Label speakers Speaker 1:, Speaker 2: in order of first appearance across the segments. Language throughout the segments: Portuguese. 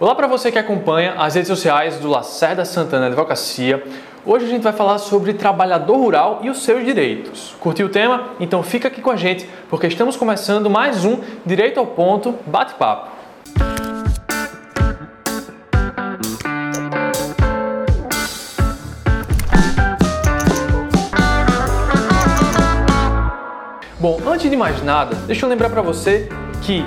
Speaker 1: Olá para você que acompanha as redes sociais do Lacerda Santana Advocacia. Hoje a gente vai falar sobre trabalhador rural e os seus direitos. Curtiu o tema? Então fica aqui com a gente, porque estamos começando mais um Direito ao Ponto Bate-Papo. Bom, antes de mais nada, deixa eu lembrar para você que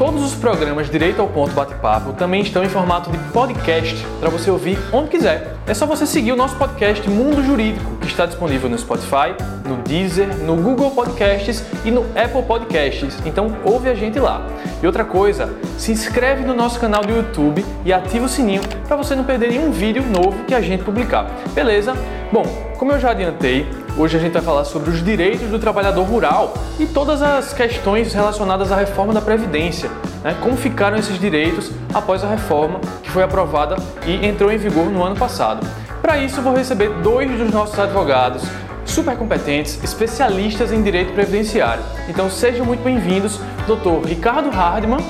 Speaker 1: Todos os programas Direito ao Ponto Bate-Papo também estão em formato de podcast para você ouvir onde quiser. É só você seguir o nosso podcast Mundo Jurídico, que está disponível no Spotify, no Deezer, no Google Podcasts e no Apple Podcasts. Então ouve a gente lá. E outra coisa, se inscreve no nosso canal do YouTube e ativa o sininho para você não perder nenhum vídeo novo que a gente publicar. Beleza? Bom, como eu já adiantei, Hoje a gente vai falar sobre os direitos do trabalhador rural e todas as questões relacionadas à reforma da Previdência. Né? Como ficaram esses direitos após a reforma que foi aprovada e entrou em vigor no ano passado. Para isso, vou receber dois dos nossos advogados super competentes, especialistas em direito previdenciário. Então sejam muito bem-vindos, Dr. Ricardo Hardman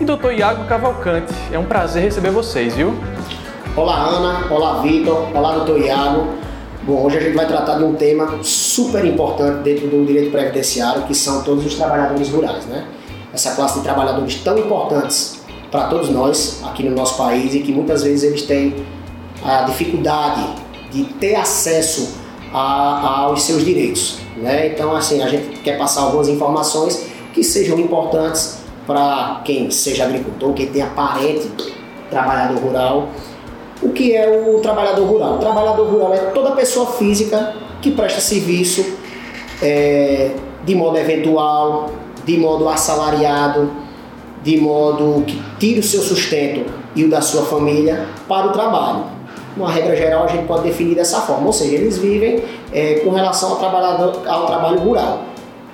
Speaker 1: e Dr. Iago Cavalcante. É um prazer receber vocês, viu?
Speaker 2: Olá, Ana. Olá, Vitor. Olá, Dr. Iago. Bom, hoje a gente vai tratar de um tema super importante dentro do direito previdenciário, que são todos os trabalhadores rurais, né? Essa classe de trabalhadores tão importantes para todos nós aqui no nosso país e que muitas vezes eles têm a dificuldade de ter acesso a, aos seus direitos, né? Então, assim, a gente quer passar algumas informações que sejam importantes para quem seja agricultor, quem tenha parente trabalhador rural o que é o trabalhador rural? O trabalhador rural é toda pessoa física que presta serviço é, de modo eventual, de modo assalariado, de modo que tira o seu sustento e o da sua família para o trabalho. Uma regra geral a gente pode definir dessa forma, ou seja, eles vivem é, com relação ao, trabalhador, ao trabalho rural,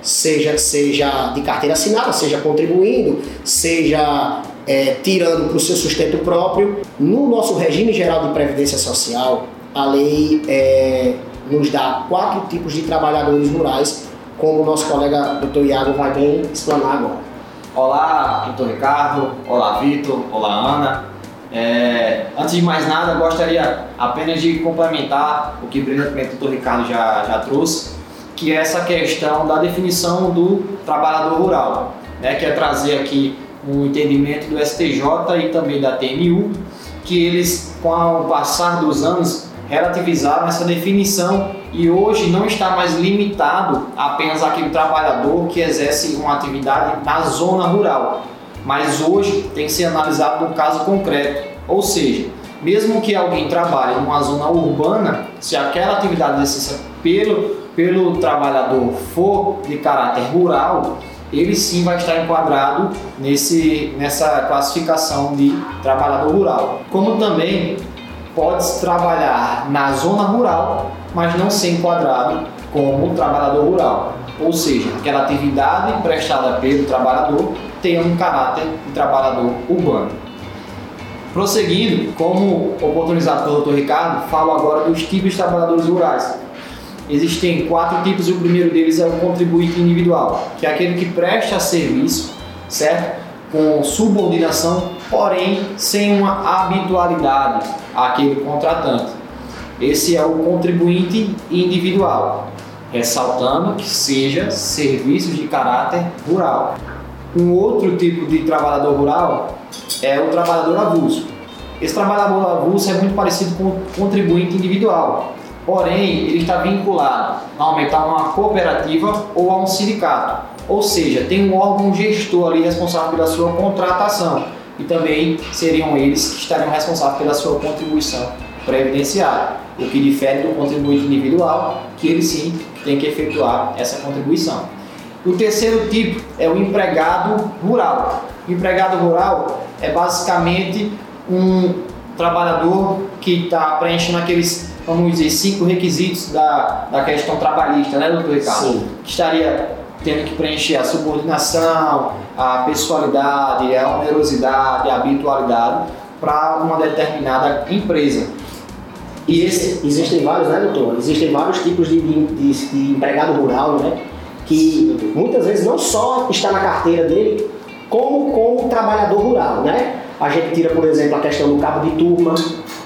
Speaker 2: seja, seja de carteira assinada, seja contribuindo, seja é, tirando para o seu sustento próprio. No nosso regime geral de previdência social, a lei é, nos dá quatro tipos de trabalhadores rurais, como o nosso colega Dr. Iago vai bem explanar agora.
Speaker 3: Olá, doutor Ricardo. Olá, Vitor. Olá, Ana. É, antes de mais nada, gostaria apenas de complementar o que brilhantemente o doutor Ricardo já, já trouxe, que é essa questão da definição do trabalhador rural, né, que é trazer aqui um entendimento do STJ e também da TNU, que eles, com o passar dos anos, relativizaram essa definição e hoje não está mais limitado apenas aquele trabalhador que exerce uma atividade na zona rural, mas hoje tem que ser analisado no caso concreto, ou seja, mesmo que alguém trabalhe numa zona urbana, se aquela atividade exercida pelo, pelo trabalhador for de caráter rural, ele sim vai estar enquadrado nesse, nessa classificação de trabalhador rural. Como também pode trabalhar na zona rural, mas não ser enquadrado como trabalhador rural. Ou seja, aquela atividade prestada pelo trabalhador tem um caráter de trabalhador urbano. Prosseguindo, como oportunizado pelo Dr. Ricardo, falo agora dos tipos de trabalhadores rurais. Existem quatro tipos o primeiro deles é o contribuinte individual, que é aquele que presta serviço, certo? Com subordinação, porém sem uma habitualidade àquele contratante. Esse é o contribuinte individual, ressaltando que seja serviços de caráter rural. Um outro tipo de trabalhador rural é o trabalhador avulso. Esse trabalhador avulso é muito parecido com o contribuinte individual, porém ele está vinculado a uma cooperativa ou a um sindicato, ou seja, tem um órgão gestor ali responsável pela sua contratação e também seriam eles que estariam responsáveis pela sua contribuição previdenciária, o que difere do contribuinte individual, que ele sim tem que efetuar essa contribuição. O terceiro tipo é o empregado rural. O empregado rural é basicamente um trabalhador que está preenchendo aqueles vamos dizer, cinco requisitos da, da questão trabalhista, né, doutor Ricardo? Sim. Que estaria tendo que preencher a subordinação, a pessoalidade, a onerosidade, a habitualidade para uma determinada empresa.
Speaker 2: E esse... Existem vários, né, doutor? Existem vários tipos de, de, de empregado rural, né? Que muitas vezes não só está na carteira dele, como como trabalhador rural, né? A gente tira, por exemplo, a questão do cabo de turma,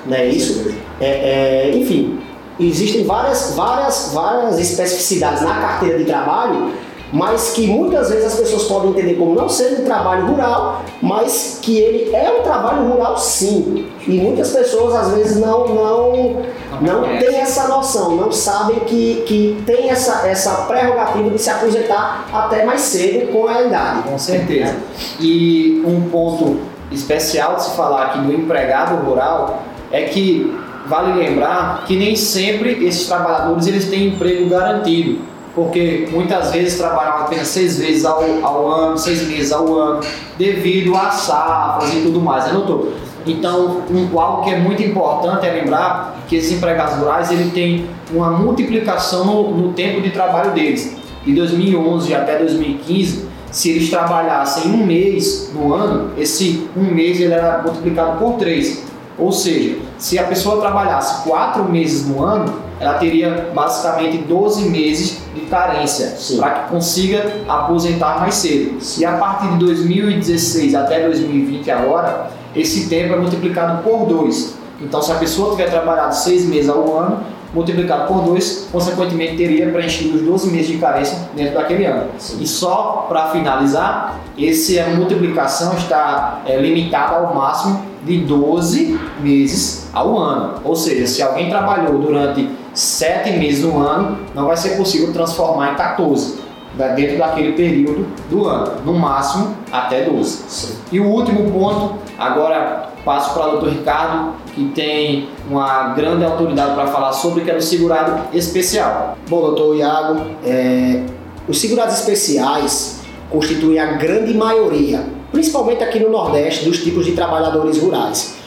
Speaker 2: não é isso? É, é, enfim, existem várias, várias, várias especificidades na carteira de trabalho mas que muitas vezes as pessoas podem entender como não sendo um trabalho rural, mas que ele é um trabalho rural sim. E muitas pessoas às vezes não não não têm essa noção, não sabem que, que tem essa, essa prerrogativa de se aposentar até mais cedo com a idade.
Speaker 3: Com certeza. E um ponto especial de se falar aqui do empregado rural é que vale lembrar que nem sempre esses trabalhadores eles têm emprego garantido porque muitas vezes trabalham apenas seis vezes ao, ao ano, seis meses ao ano, devido a safras e tudo mais, né, doutor? Então, um, algo que é muito importante é lembrar que esses empregados rurais ele tem uma multiplicação no, no tempo de trabalho deles. De 2011 até 2015, se eles trabalhassem um mês no ano, esse um mês ele era multiplicado por três. Ou seja, se a pessoa trabalhasse quatro meses no ano, ela teria basicamente 12 meses de carência para que consiga aposentar mais cedo. Sim. E a partir de 2016 até 2020 agora, esse tempo é multiplicado por 2. Então, se a pessoa tiver trabalhado 6 meses ao ano, multiplicado por 2, consequentemente teria preenchido os 12 meses de carência dentro daquele ano. Sim. E só para finalizar, essa multiplicação está é, limitada ao máximo de 12 meses ao ano. Ou seja, se alguém trabalhou durante 7 meses no ano, não vai ser possível transformar em 14 né, dentro daquele período do ano, no máximo até 12. Sim. E o último ponto, agora passo para o doutor Ricardo, que tem uma grande autoridade para falar sobre, que é o segurado especial.
Speaker 2: Bom, doutor Iago, é, os segurados especiais constituem a grande maioria, principalmente aqui no Nordeste, dos tipos de trabalhadores rurais.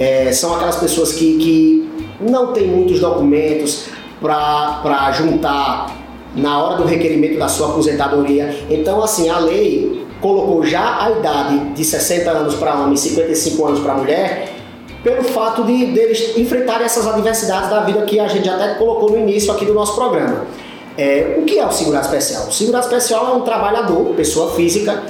Speaker 2: É, são aquelas pessoas que, que não têm muitos documentos para juntar na hora do requerimento da sua aposentadoria. Então, assim, a lei colocou já a idade de 60 anos para homem e 55 anos para mulher, pelo fato de deles enfrentarem essas adversidades da vida que a gente até colocou no início aqui do nosso programa. É, o que é o segurado especial? O segurado especial é um trabalhador, pessoa física,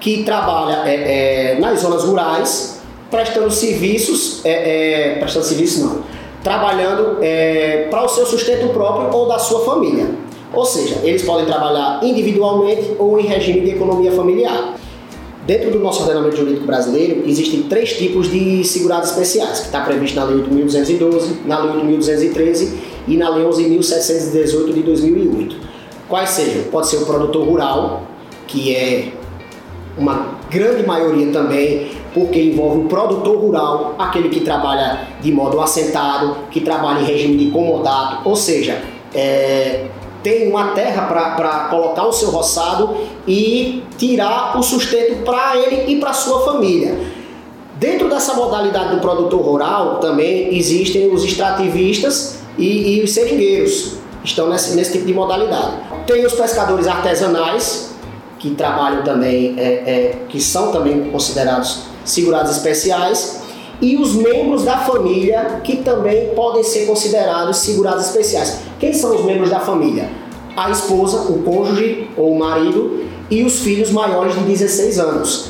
Speaker 2: que trabalha é, é, nas zonas rurais, prestando serviços, é, é, prestando serviços não, trabalhando é, para o seu sustento próprio ou da sua família. Ou seja, eles podem trabalhar individualmente ou em regime de economia familiar. Dentro do nosso ordenamento jurídico brasileiro, existem três tipos de segurados especiais, que está previsto na Lei 8.212, na Lei 8.213 e na Lei 11.718 de 2008. Quais sejam? Pode ser o produtor rural, que é uma grande maioria também, porque envolve o produtor rural, aquele que trabalha de modo assentado, que trabalha em regime de comodato, ou seja, é, tem uma terra para colocar o seu roçado e tirar o sustento para ele e para sua família. Dentro dessa modalidade do produtor rural também existem os extrativistas e, e os seringueiros, estão nesse, nesse tipo de modalidade. Tem os pescadores artesanais, que trabalham também, é, é, que são também considerados segurados especiais, e os membros da família que também podem ser considerados segurados especiais. Quem são os membros da família? A esposa, o cônjuge ou o marido e os filhos maiores de 16 anos.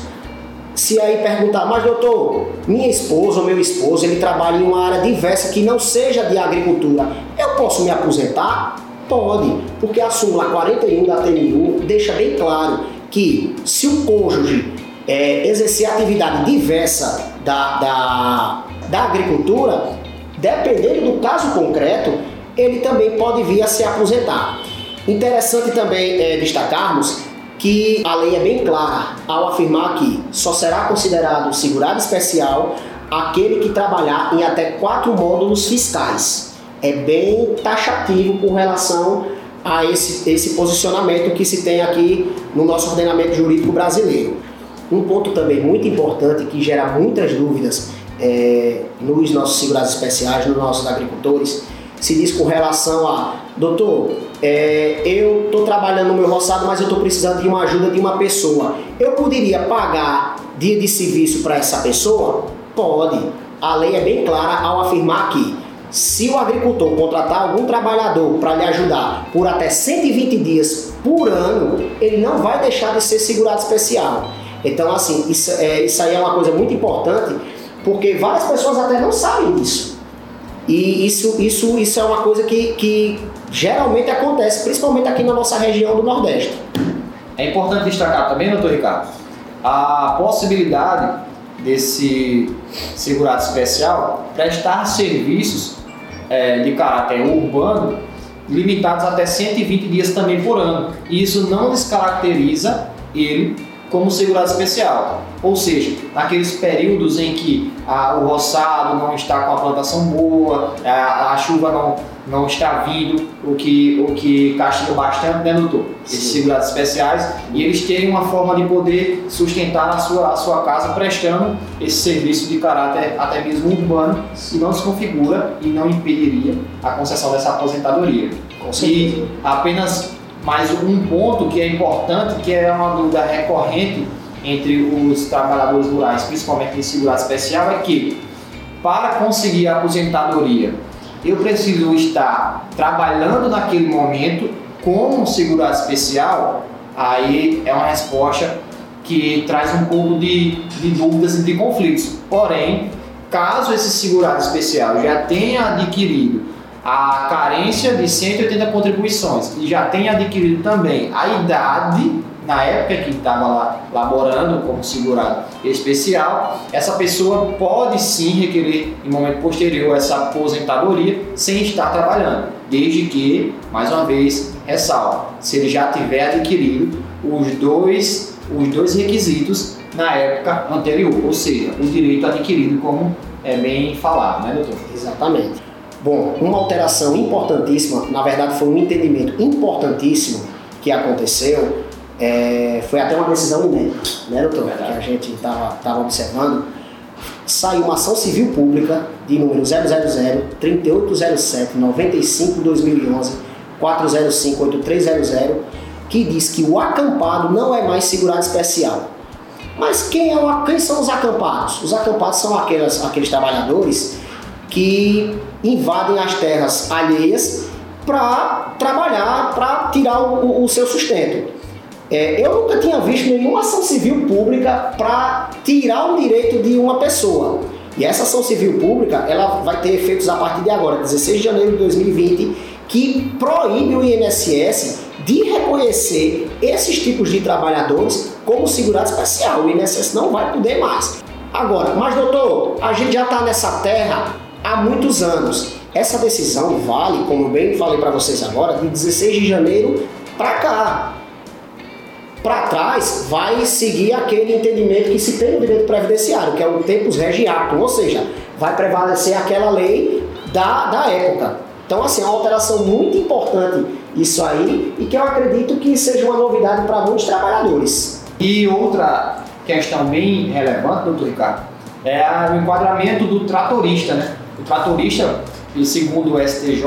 Speaker 2: Se aí perguntar, mas doutor, minha esposa ou meu esposo, ele trabalha em uma área diversa que não seja de agricultura, eu posso me aposentar? Pode, porque a súmula 41 da TNU deixa bem claro que se o cônjuge é, exercer atividade diversa da, da, da agricultura, dependendo do caso concreto, ele também pode vir a se aposentar. Interessante também é, destacarmos que a lei é bem clara ao afirmar que só será considerado segurado especial aquele que trabalhar em até quatro módulos fiscais. É bem taxativo com relação a esse, esse posicionamento que se tem aqui no nosso ordenamento jurídico brasileiro. Um ponto também muito importante que gera muitas dúvidas é, nos nossos segurados especiais, nos nossos agricultores, se diz com relação a, doutor, é, eu estou trabalhando no meu roçado, mas eu estou precisando de uma ajuda de uma pessoa. Eu poderia pagar dia de serviço para essa pessoa? Pode. A lei é bem clara ao afirmar que se o agricultor contratar algum trabalhador para lhe ajudar por até 120 dias por ano, ele não vai deixar de ser segurado especial. Então, assim, isso, é, isso aí é uma coisa muito importante, porque várias pessoas até não sabem disso. E isso, isso, isso é uma coisa que, que geralmente acontece, principalmente aqui na nossa região do Nordeste.
Speaker 3: É importante destacar também, doutor Ricardo, a possibilidade desse segurado especial prestar serviços é, de caráter urbano limitados até 120 dias também por ano. E isso não descaracteriza ele como segurado especial. Ou seja, naqueles períodos em que ah, o roçado não está com a plantação boa, a, a, chuva não, não está vindo, o que, o que castiga bastante, né, doutor? Esses segurados especiais, e eles terem uma forma de poder sustentar a sua, a sua casa prestando esse serviço de caráter até mesmo urbano, que não se configura e não impediria a concessão dessa aposentadoria. E apenas mais um ponto que é importante, que é uma dúvida recorrente entre os trabalhadores rurais, principalmente em segurado especial, é que para conseguir a aposentadoria, eu preciso estar trabalhando naquele momento como segurado especial, aí é uma resposta que traz um pouco de, de dúvidas e de conflitos. Porém, caso esse segurado especial já tenha adquirido a carência de 180 contribuições e já tenha adquirido também a idade na época que estava lá laborando como segurado especial, essa pessoa pode sim requerer em momento posterior essa aposentadoria sem estar trabalhando, desde que, mais uma vez, ressalva, se ele já tiver adquirido os dois, os dois requisitos na época anterior, ou seja, o direito adquirido como é bem falado, né, doutor?
Speaker 2: Exatamente. Bom, uma alteração importantíssima, na verdade foi um entendimento importantíssimo que aconteceu, é, foi até uma decisão inédita, né, doutor? Que a gente estava observando. Saiu uma ação civil pública de número 000 3807 95 2011 405 8300 que diz que o acampado não é mais segurado especial. Mas quem, é o, quem são os acampados? Os acampados são aquelas, aqueles trabalhadores que invadem as terras alheias para trabalhar, para tirar o, o, seu sustento. É, eu nunca tinha visto nenhuma ação civil pública para tirar o direito de uma pessoa. E essa ação civil pública ela vai ter efeitos a partir de agora, 16 de janeiro de 2020, que proíbe o INSS de reconhecer esses tipos de trabalhadores como segurado especial. O INSS não vai poder mais. Agora, mas doutor, a gente já está nessa terra há muitos anos. Essa decisão vale, como bem falei para vocês agora, de 16 de janeiro para cá. Para trás vai seguir aquele entendimento que se tem no direito previdenciário, que é o tempus regiatum, ou seja, vai prevalecer aquela lei da, da época. Então, assim, é uma alteração muito importante isso aí e que eu acredito que seja uma novidade para muitos trabalhadores.
Speaker 3: E outra questão bem relevante, doutor Ricardo, é o enquadramento do tratorista, né? Tratorista, segundo o STJ,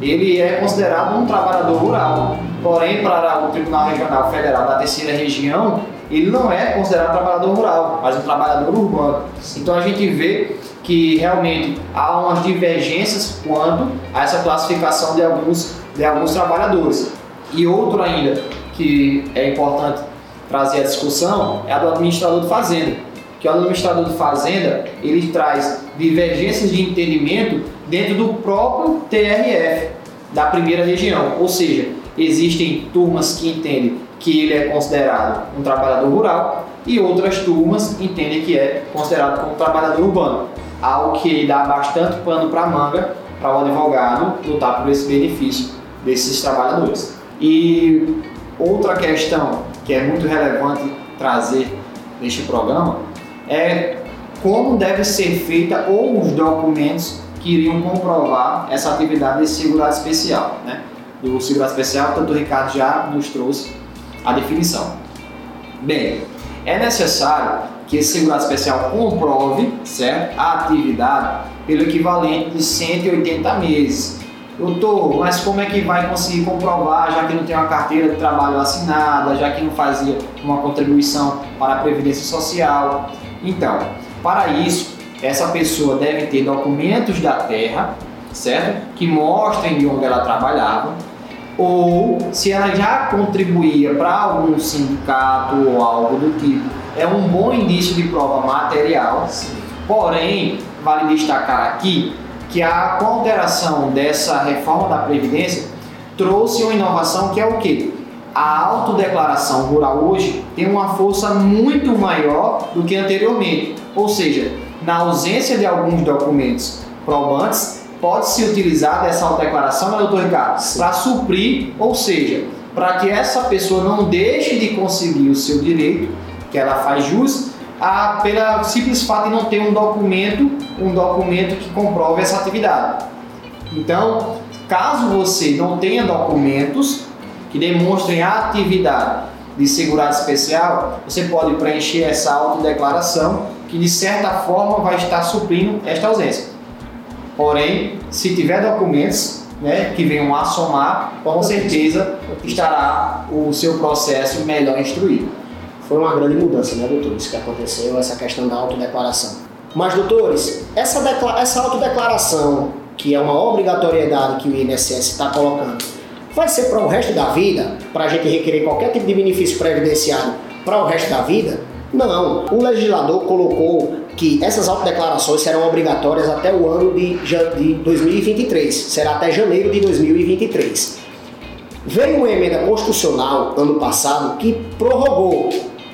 Speaker 3: ele é considerado um trabalhador rural. Porém, para o Tribunal Regional Federal da Terceira Região, ele não é considerado trabalhador rural, mas um trabalhador urbano. Então a gente vê que realmente há umas divergências quanto a essa classificação de alguns, de alguns trabalhadores. E outro ainda que é importante trazer a discussão é a do administrador de fazenda que o administrador de fazenda ele traz divergências de entendimento dentro do próprio TRF da primeira região, ou seja, existem turmas que entendem que ele é considerado um trabalhador rural e outras turmas entendem que é considerado como um trabalhador urbano, algo que dá bastante pano para manga para o advogado lutar por esse benefício desses trabalhadores. E outra questão que é muito relevante trazer neste programa é como deve ser feita ou os documentos que iriam comprovar essa atividade desse segurado especial. Né? Do segurado especial, tanto o Ricardo já nos trouxe a definição. Bem, é necessário que esse segurado especial comprove certo, a atividade pelo equivalente de 180 meses. Doutor, mas como é que vai conseguir comprovar, já que não tem uma carteira de trabalho assinada, já que não fazia uma contribuição para a Previdência Social? Então, para isso, essa pessoa deve ter documentos da terra, certo? Que mostrem de onde ela trabalhava, ou se ela já contribuía para algum sindicato ou algo do tipo, é um bom indício de prova material. Porém, vale destacar aqui que a alteração dessa reforma da Previdência trouxe uma inovação que é o quê? A autodeclaração rural hoje tem uma força muito maior do que anteriormente. Ou seja, na ausência de alguns documentos probantes, pode-se utilizar dessa autodeclaração, né, doutor Ricardo, para suprir, ou seja, para que essa pessoa não deixe de conseguir o seu direito, que ela faz jus, a, pela simples fato de não ter um documento, um documento que comprove essa atividade. Então, caso você não tenha documentos que demonstrem atividade de segurado especial, você pode preencher essa autodeclaração que de certa forma vai estar suprindo esta ausência. Porém, se tiver documentos né, que venham a somar, com certeza estará o seu processo melhor instruído.
Speaker 2: Foi uma grande mudança, né, doutor? Isso que aconteceu, essa questão da autodeclaração. Mas, doutores, essa, essa autodeclaração, que é uma obrigatoriedade que o INSS está colocando, vai ser para o resto da vida? Para a gente requerer qualquer tipo de benefício previdenciário para o resto da vida? Não. O legislador colocou que essas autodeclarações serão obrigatórias até o ano de, de 2023, será até janeiro de 2023. Veio uma emenda constitucional ano passado que prorrogou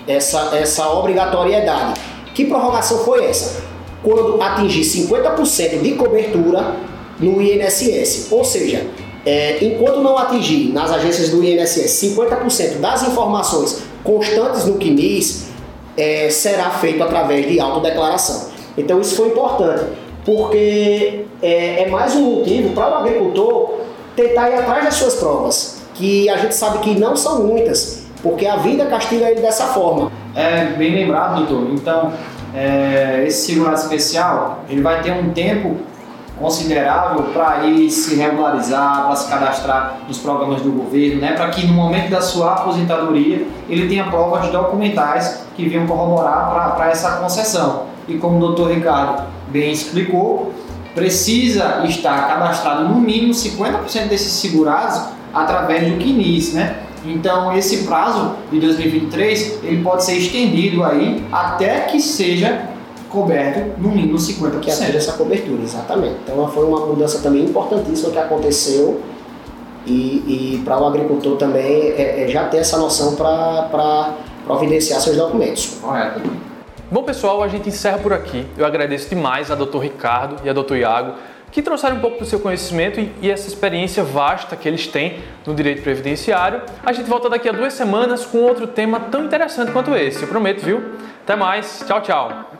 Speaker 2: essa, essa obrigatoriedade. Que prorrogação foi essa? Quando atingir 50% de cobertura no INSS, ou seja, é, enquanto não atingir nas agências do INSS 50% das informações constantes no CNIS, é, será feito através de autodeclaração. Então isso foi importante, porque é, é mais um motivo para o agricultor tentar ir atrás das suas provas, que a gente sabe que não são muitas, porque a vida castiga ele dessa forma.
Speaker 3: É bem lembrado, doutor. Então, é, esse segurado especial, ele vai ter um tempo considerável para ir se regularizar, para se cadastrar nos programas do governo, né? para que no momento da sua aposentadoria ele tenha provas documentais que venham corroborar para essa concessão. E como o doutor Ricardo bem explicou, precisa estar cadastrado no mínimo 50% desses segurados através do CNIS, né? Então esse prazo de 2023 ele pode ser estendido aí até que seja coberto no mínimo 50%.
Speaker 2: Que atinja essa cobertura, exatamente. Então foi uma mudança também importantíssima que aconteceu e, e para o agricultor também é, é já ter essa noção para providenciar seus documentos.
Speaker 3: Correto.
Speaker 1: Bom pessoal, a gente encerra por aqui. Eu agradeço demais a Dr. Ricardo e a Dr. Iago que trouxeram um pouco do seu conhecimento e, e essa experiência vasta que eles têm no direito previdenciário. A gente volta daqui a duas semanas com outro tema tão interessante quanto esse, eu prometo, viu? Até mais, tchau, tchau!